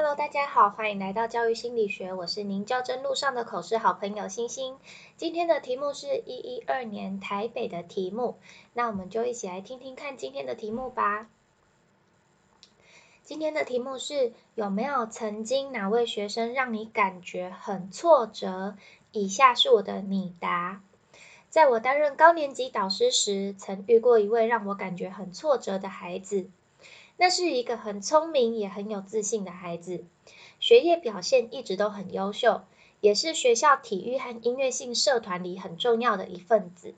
Hello，大家好，欢迎来到教育心理学，我是您教真路上的口试好朋友星星。今天的题目是一一二年台北的题目，那我们就一起来听听看今天的题目吧。今天的题目是有没有曾经哪位学生让你感觉很挫折？以下是我的拟答。在我担任高年级导师时，曾遇过一位让我感觉很挫折的孩子。那是一个很聪明也很有自信的孩子，学业表现一直都很优秀，也是学校体育和音乐性社团里很重要的一份子。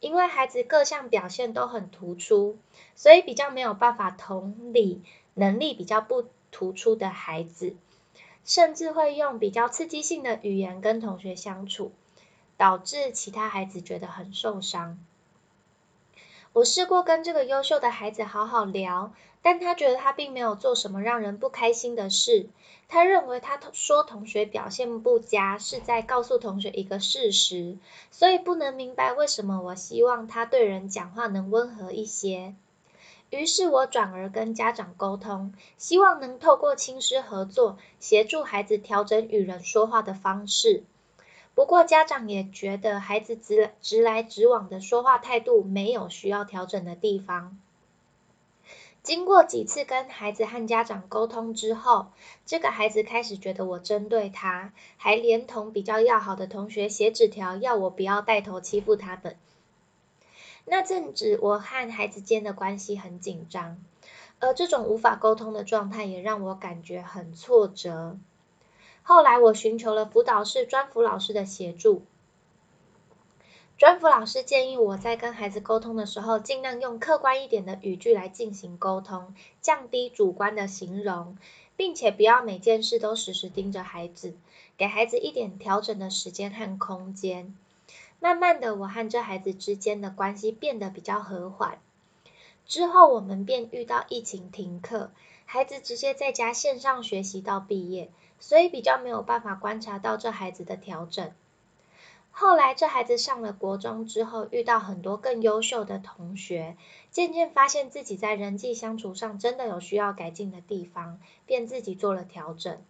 因为孩子各项表现都很突出，所以比较没有办法同理能力比较不突出的孩子，甚至会用比较刺激性的语言跟同学相处，导致其他孩子觉得很受伤。我试过跟这个优秀的孩子好好聊，但他觉得他并没有做什么让人不开心的事。他认为他说同学表现不佳是在告诉同学一个事实，所以不能明白为什么我希望他对人讲话能温和一些。于是我转而跟家长沟通，希望能透过亲师合作，协助孩子调整与人说话的方式。不过家长也觉得孩子直直来直往的说话态度没有需要调整的地方。经过几次跟孩子和家长沟通之后，这个孩子开始觉得我针对他，还连同比较要好的同学写纸条要我不要带头欺负他们。那阵子我和孩子间的关系很紧张，而这种无法沟通的状态也让我感觉很挫折。后来我寻求了辅导室专辅老师的协助，专辅老师建议我在跟孩子沟通的时候，尽量用客观一点的语句来进行沟通，降低主观的形容，并且不要每件事都时时盯着孩子，给孩子一点调整的时间和空间。慢慢的，我和这孩子之间的关系变得比较和缓。之后我们便遇到疫情停课，孩子直接在家线上学习到毕业。所以比较没有办法观察到这孩子的调整。后来这孩子上了国中之后，遇到很多更优秀的同学，渐渐发现自己在人际相处上真的有需要改进的地方，便自己做了调整。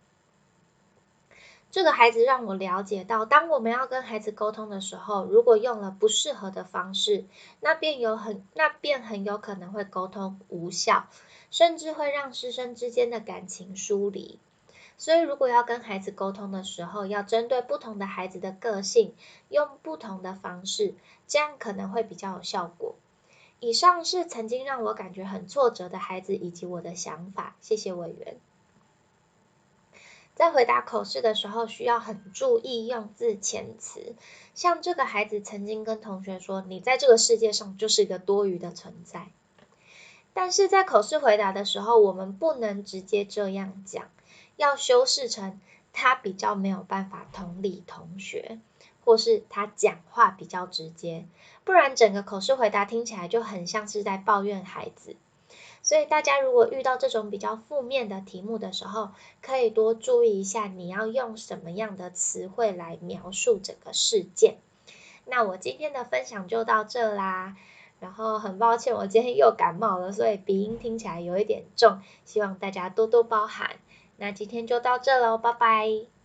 这个孩子让我了解到，当我们要跟孩子沟通的时候，如果用了不适合的方式，那便有很那便很有可能会沟通无效，甚至会让师生之间的感情疏离。所以，如果要跟孩子沟通的时候，要针对不同的孩子的个性，用不同的方式，这样可能会比较有效果。以上是曾经让我感觉很挫折的孩子以及我的想法。谢谢委员。在回答口试的时候，需要很注意用字遣词。像这个孩子曾经跟同学说：“你在这个世界上就是一个多余的存在。”但是在口试回答的时候，我们不能直接这样讲。要修饰成他比较没有办法同理同学，或是他讲话比较直接，不然整个口试回答听起来就很像是在抱怨孩子。所以大家如果遇到这种比较负面的题目的时候，可以多注意一下你要用什么样的词汇来描述整个事件。那我今天的分享就到这啦，然后很抱歉我今天又感冒了，所以鼻音听起来有一点重，希望大家多多包涵。那今天就到这喽，拜拜。